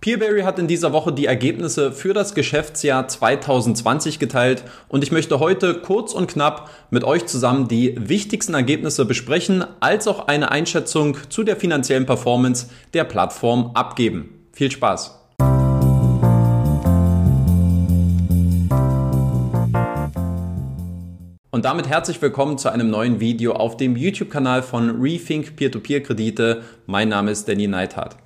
Peerberry hat in dieser Woche die Ergebnisse für das Geschäftsjahr 2020 geteilt und ich möchte heute kurz und knapp mit euch zusammen die wichtigsten Ergebnisse besprechen, als auch eine Einschätzung zu der finanziellen Performance der Plattform abgeben. Viel Spaß! Und damit herzlich willkommen zu einem neuen Video auf dem YouTube-Kanal von Rethink Peer-to-Peer-Kredite. Mein Name ist Danny Neithardt.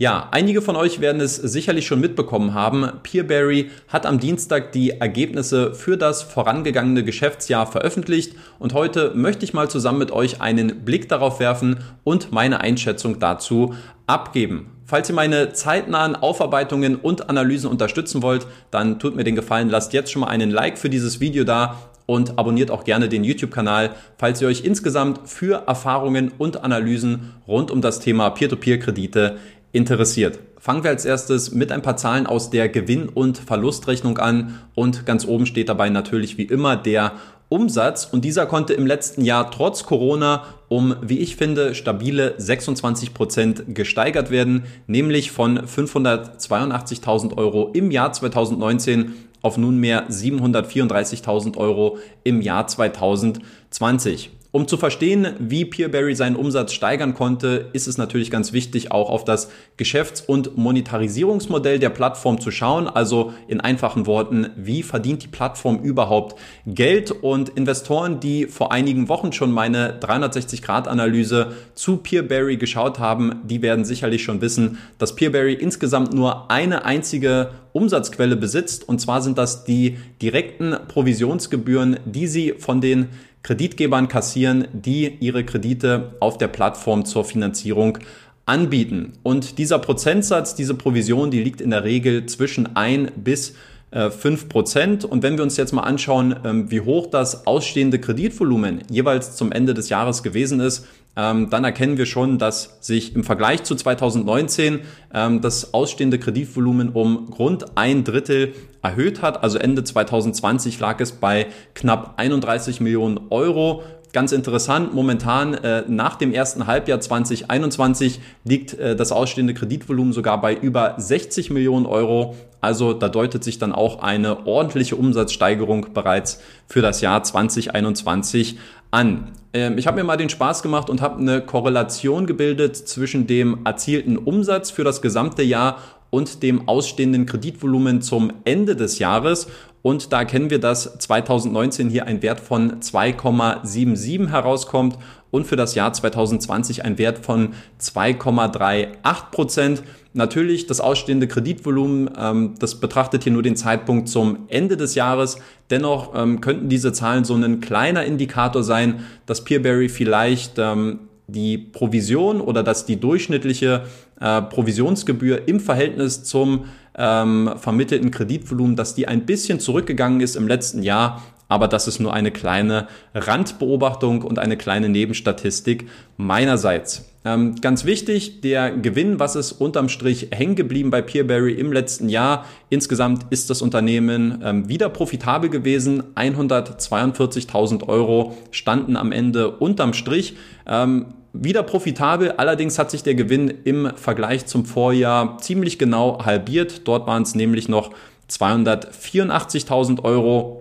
Ja, einige von euch werden es sicherlich schon mitbekommen haben. Peerberry hat am Dienstag die Ergebnisse für das vorangegangene Geschäftsjahr veröffentlicht und heute möchte ich mal zusammen mit euch einen Blick darauf werfen und meine Einschätzung dazu abgeben. Falls ihr meine zeitnahen Aufarbeitungen und Analysen unterstützen wollt, dann tut mir den Gefallen, lasst jetzt schon mal einen Like für dieses Video da und abonniert auch gerne den YouTube-Kanal, falls ihr euch insgesamt für Erfahrungen und Analysen rund um das Thema Peer-to-Peer-Kredite interessiert. Fangen wir als erstes mit ein paar Zahlen aus der Gewinn- und Verlustrechnung an und ganz oben steht dabei natürlich wie immer der Umsatz und dieser konnte im letzten Jahr trotz Corona um, wie ich finde, stabile 26 Prozent gesteigert werden, nämlich von 582.000 Euro im Jahr 2019 auf nunmehr 734.000 Euro im Jahr 2020. Um zu verstehen, wie Peerberry seinen Umsatz steigern konnte, ist es natürlich ganz wichtig, auch auf das Geschäfts- und Monetarisierungsmodell der Plattform zu schauen. Also in einfachen Worten, wie verdient die Plattform überhaupt Geld? Und Investoren, die vor einigen Wochen schon meine 360-Grad-Analyse zu Peerberry geschaut haben, die werden sicherlich schon wissen, dass Peerberry insgesamt nur eine einzige Umsatzquelle besitzt. Und zwar sind das die direkten Provisionsgebühren, die sie von den Kreditgebern kassieren, die ihre Kredite auf der Plattform zur Finanzierung anbieten. Und dieser Prozentsatz, diese Provision, die liegt in der Regel zwischen ein bis 5 äh, Prozent. Und wenn wir uns jetzt mal anschauen, ähm, wie hoch das ausstehende Kreditvolumen jeweils zum Ende des Jahres gewesen ist, ähm, dann erkennen wir schon, dass sich im Vergleich zu 2019 ähm, das ausstehende Kreditvolumen um rund ein Drittel erhöht hat. Also Ende 2020 lag es bei knapp 31 Millionen Euro. Ganz interessant, momentan äh, nach dem ersten Halbjahr 2021 liegt äh, das ausstehende Kreditvolumen sogar bei über 60 Millionen Euro. Also da deutet sich dann auch eine ordentliche Umsatzsteigerung bereits für das Jahr 2021 an. Ähm, ich habe mir mal den Spaß gemacht und habe eine Korrelation gebildet zwischen dem erzielten Umsatz für das gesamte Jahr und dem ausstehenden Kreditvolumen zum Ende des Jahres. Und da erkennen wir, dass 2019 hier ein Wert von 2,77 herauskommt und für das Jahr 2020 ein Wert von 2,38 Prozent. Natürlich das ausstehende Kreditvolumen, ähm, das betrachtet hier nur den Zeitpunkt zum Ende des Jahres. Dennoch ähm, könnten diese Zahlen so ein kleiner Indikator sein, dass Peerberry vielleicht ähm, die Provision oder dass die durchschnittliche äh, Provisionsgebühr im Verhältnis zum ähm, vermittelten Kreditvolumen, dass die ein bisschen zurückgegangen ist im letzten Jahr, aber das ist nur eine kleine Randbeobachtung und eine kleine Nebenstatistik meinerseits. Ähm, ganz wichtig, der Gewinn, was ist unterm Strich hängen geblieben bei Peerberry im letzten Jahr? Insgesamt ist das Unternehmen ähm, wieder profitabel gewesen. 142.000 Euro standen am Ende unterm Strich. Ähm, wieder profitabel, allerdings hat sich der Gewinn im Vergleich zum Vorjahr ziemlich genau halbiert. Dort waren es nämlich noch 284.000 Euro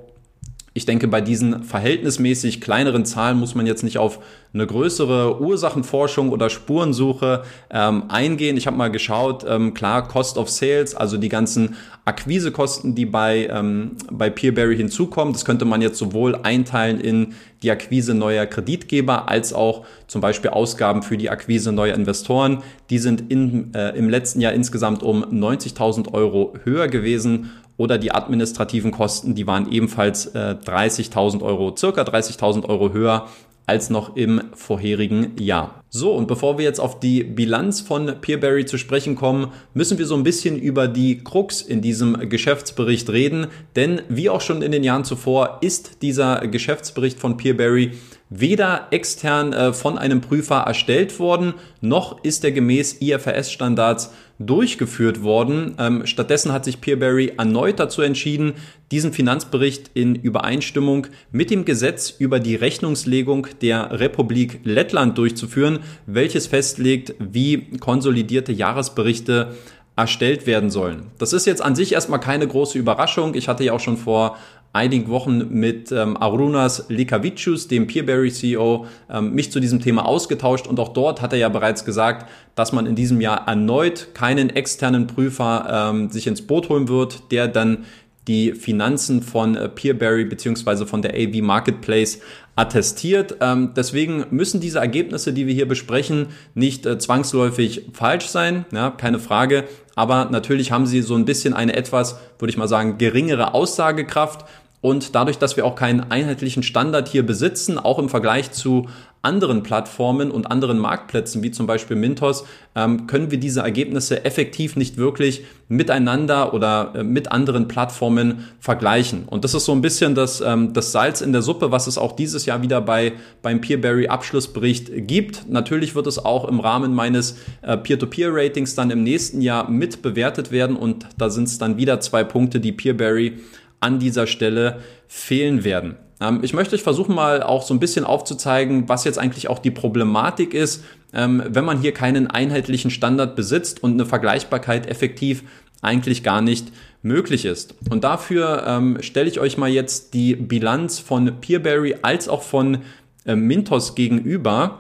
ich denke, bei diesen verhältnismäßig kleineren Zahlen muss man jetzt nicht auf eine größere Ursachenforschung oder Spurensuche ähm, eingehen. Ich habe mal geschaut, ähm, klar, Cost of Sales, also die ganzen Akquisekosten, die bei, ähm, bei Peerberry hinzukommen, das könnte man jetzt sowohl einteilen in die Akquise neuer Kreditgeber als auch zum Beispiel Ausgaben für die Akquise neuer Investoren. Die sind in, äh, im letzten Jahr insgesamt um 90.000 Euro höher gewesen oder die administrativen Kosten, die waren ebenfalls äh, 30.000 Euro, circa 30.000 Euro höher als noch im vorherigen Jahr. So, und bevor wir jetzt auf die Bilanz von Peerberry zu sprechen kommen, müssen wir so ein bisschen über die Krux in diesem Geschäftsbericht reden, denn wie auch schon in den Jahren zuvor ist dieser Geschäftsbericht von Peerberry weder extern äh, von einem Prüfer erstellt worden, noch ist er gemäß IFRS-Standards durchgeführt worden. Ähm, stattdessen hat sich Peerberry erneut dazu entschieden, diesen Finanzbericht in Übereinstimmung mit dem Gesetz über die Rechnungslegung der Republik Lettland durchzuführen, welches festlegt, wie konsolidierte Jahresberichte erstellt werden sollen. Das ist jetzt an sich erstmal keine große Überraschung. Ich hatte ja auch schon vor einigen Wochen mit ähm, Arunas Likavicius, dem Peerberry CEO, ähm, mich zu diesem Thema ausgetauscht und auch dort hat er ja bereits gesagt, dass man in diesem Jahr erneut keinen externen Prüfer ähm, sich ins Boot holen wird, der dann die Finanzen von äh, Peerberry beziehungsweise von der AV Marketplace attestiert. Ähm, deswegen müssen diese Ergebnisse, die wir hier besprechen, nicht äh, zwangsläufig falsch sein, ja, keine Frage. Aber natürlich haben sie so ein bisschen eine etwas, würde ich mal sagen, geringere Aussagekraft. Und dadurch, dass wir auch keinen einheitlichen Standard hier besitzen, auch im Vergleich zu anderen Plattformen und anderen Marktplätzen, wie zum Beispiel Mintos, ähm, können wir diese Ergebnisse effektiv nicht wirklich miteinander oder äh, mit anderen Plattformen vergleichen. Und das ist so ein bisschen das, ähm, das Salz in der Suppe, was es auch dieses Jahr wieder bei, beim Peerberry Abschlussbericht gibt. Natürlich wird es auch im Rahmen meines äh, Peer-to-Peer-Ratings dann im nächsten Jahr mit bewertet werden und da sind es dann wieder zwei Punkte, die Peerberry an dieser Stelle fehlen werden. Ähm, ich möchte euch versuchen mal auch so ein bisschen aufzuzeigen, was jetzt eigentlich auch die Problematik ist, ähm, wenn man hier keinen einheitlichen Standard besitzt und eine Vergleichbarkeit effektiv eigentlich gar nicht möglich ist. Und dafür ähm, stelle ich euch mal jetzt die Bilanz von Peerberry als auch von äh, Mintos gegenüber.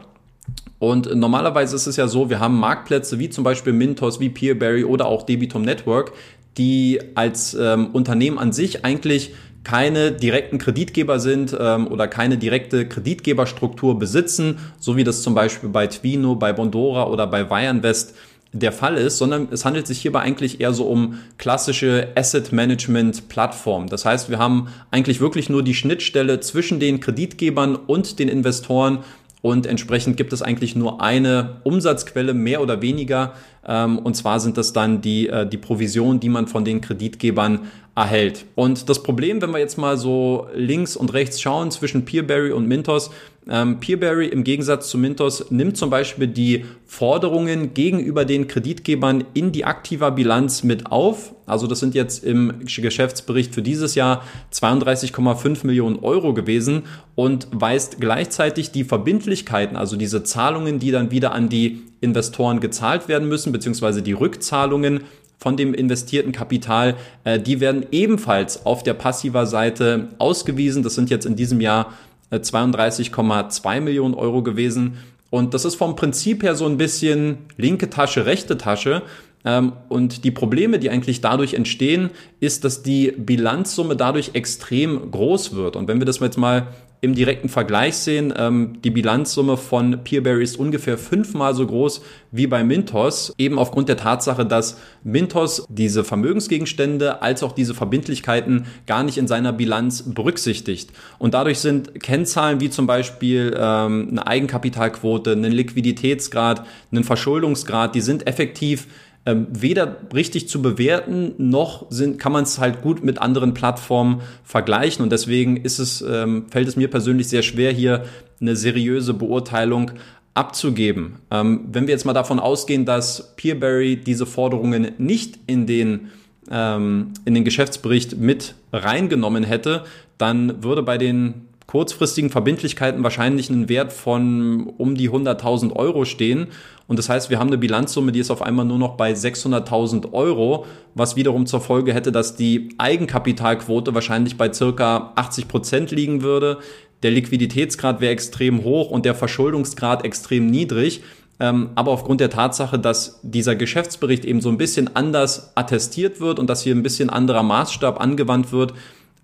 Und normalerweise ist es ja so, wir haben Marktplätze wie zum Beispiel Mintos, wie Peerberry oder auch Debitum Network, die als ähm, Unternehmen an sich eigentlich keine direkten Kreditgeber sind ähm, oder keine direkte Kreditgeberstruktur besitzen, so wie das zum Beispiel bei Twino, bei Bondora oder bei Wireinvest der Fall ist, sondern es handelt sich hierbei eigentlich eher so um klassische Asset Management Plattform. Das heißt, wir haben eigentlich wirklich nur die Schnittstelle zwischen den Kreditgebern und den Investoren und entsprechend gibt es eigentlich nur eine Umsatzquelle, mehr oder weniger. Ähm, und zwar sind das dann die, äh, die Provision, die man von den Kreditgebern erhält. Und das Problem, wenn wir jetzt mal so links und rechts schauen zwischen Peerberry und Mintos, ähm, Peerberry im Gegensatz zu Mintos nimmt zum Beispiel die Forderungen gegenüber den Kreditgebern in die aktiver Bilanz mit auf. Also das sind jetzt im Geschäftsbericht für dieses Jahr 32,5 Millionen Euro gewesen und weist gleichzeitig die Verbindlichkeiten, also diese Zahlungen, die dann wieder an die Investoren gezahlt werden müssen, beziehungsweise die Rückzahlungen von dem investierten Kapital, äh, die werden ebenfalls auf der passiver Seite ausgewiesen. Das sind jetzt in diesem Jahr 32,2 äh, Millionen Euro gewesen. Und das ist vom Prinzip her so ein bisschen linke Tasche, rechte Tasche. Ähm, und die Probleme, die eigentlich dadurch entstehen, ist, dass die Bilanzsumme dadurch extrem groß wird. Und wenn wir das jetzt mal im direkten Vergleich sehen, ähm, die Bilanzsumme von Peerberry ist ungefähr fünfmal so groß wie bei Mintos, eben aufgrund der Tatsache, dass Mintos diese Vermögensgegenstände als auch diese Verbindlichkeiten gar nicht in seiner Bilanz berücksichtigt. Und dadurch sind Kennzahlen wie zum Beispiel ähm, eine Eigenkapitalquote, einen Liquiditätsgrad, einen Verschuldungsgrad, die sind effektiv ähm, weder richtig zu bewerten, noch sind, kann man es halt gut mit anderen Plattformen vergleichen. Und deswegen ist es, ähm, fällt es mir persönlich sehr schwer, hier eine seriöse Beurteilung abzugeben. Ähm, wenn wir jetzt mal davon ausgehen, dass Peerberry diese Forderungen nicht in den ähm, in den Geschäftsbericht mit reingenommen hätte, dann würde bei den kurzfristigen Verbindlichkeiten wahrscheinlich einen Wert von um die 100.000 Euro stehen. Und das heißt, wir haben eine Bilanzsumme, die ist auf einmal nur noch bei 600.000 Euro, was wiederum zur Folge hätte, dass die Eigenkapitalquote wahrscheinlich bei circa 80 Prozent liegen würde. Der Liquiditätsgrad wäre extrem hoch und der Verschuldungsgrad extrem niedrig. Ähm, aber aufgrund der Tatsache, dass dieser Geschäftsbericht eben so ein bisschen anders attestiert wird und dass hier ein bisschen anderer Maßstab angewandt wird,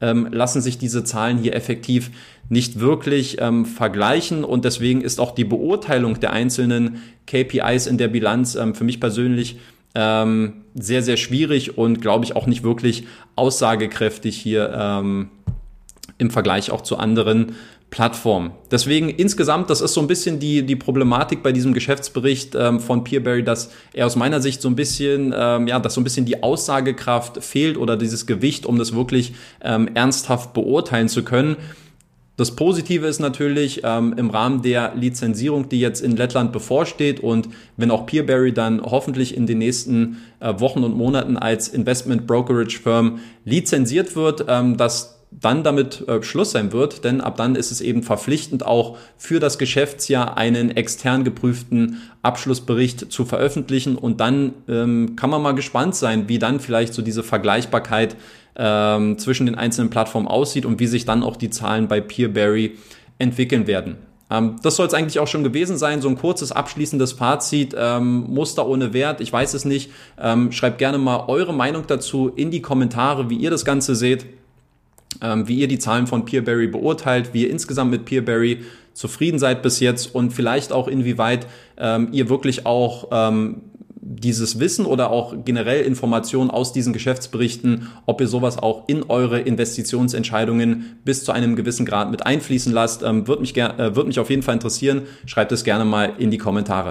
ähm, lassen sich diese Zahlen hier effektiv nicht wirklich ähm, vergleichen. Und deswegen ist auch die Beurteilung der einzelnen KPIs in der Bilanz ähm, für mich persönlich ähm, sehr, sehr schwierig und glaube ich auch nicht wirklich aussagekräftig hier ähm, im Vergleich auch zu anderen Plattformen. Deswegen insgesamt, das ist so ein bisschen die, die Problematik bei diesem Geschäftsbericht ähm, von Peerberry, dass er aus meiner Sicht so ein bisschen, ähm, ja, dass so ein bisschen die Aussagekraft fehlt oder dieses Gewicht, um das wirklich ähm, ernsthaft beurteilen zu können. Das Positive ist natürlich ähm, im Rahmen der Lizenzierung, die jetzt in Lettland bevorsteht und wenn auch Peerberry dann hoffentlich in den nächsten äh, Wochen und Monaten als Investment Brokerage Firm lizenziert wird, ähm, dass dann damit äh, Schluss sein wird, denn ab dann ist es eben verpflichtend auch für das Geschäftsjahr einen extern geprüften Abschlussbericht zu veröffentlichen und dann ähm, kann man mal gespannt sein, wie dann vielleicht so diese Vergleichbarkeit ähm, zwischen den einzelnen Plattformen aussieht und wie sich dann auch die Zahlen bei Peerberry entwickeln werden. Ähm, das soll es eigentlich auch schon gewesen sein. So ein kurzes abschließendes Fazit. Ähm, Muster ohne Wert, ich weiß es nicht. Ähm, schreibt gerne mal eure Meinung dazu in die Kommentare, wie ihr das Ganze seht, wie ihr die Zahlen von Peerberry beurteilt, wie ihr insgesamt mit Peerberry zufrieden seid bis jetzt und vielleicht auch inwieweit ähm, ihr wirklich auch ähm, dieses Wissen oder auch generell Informationen aus diesen Geschäftsberichten, ob ihr sowas auch in eure Investitionsentscheidungen bis zu einem gewissen Grad mit einfließen lasst, ähm, wird mich, äh, wird mich auf jeden Fall interessieren. Schreibt es gerne mal in die Kommentare.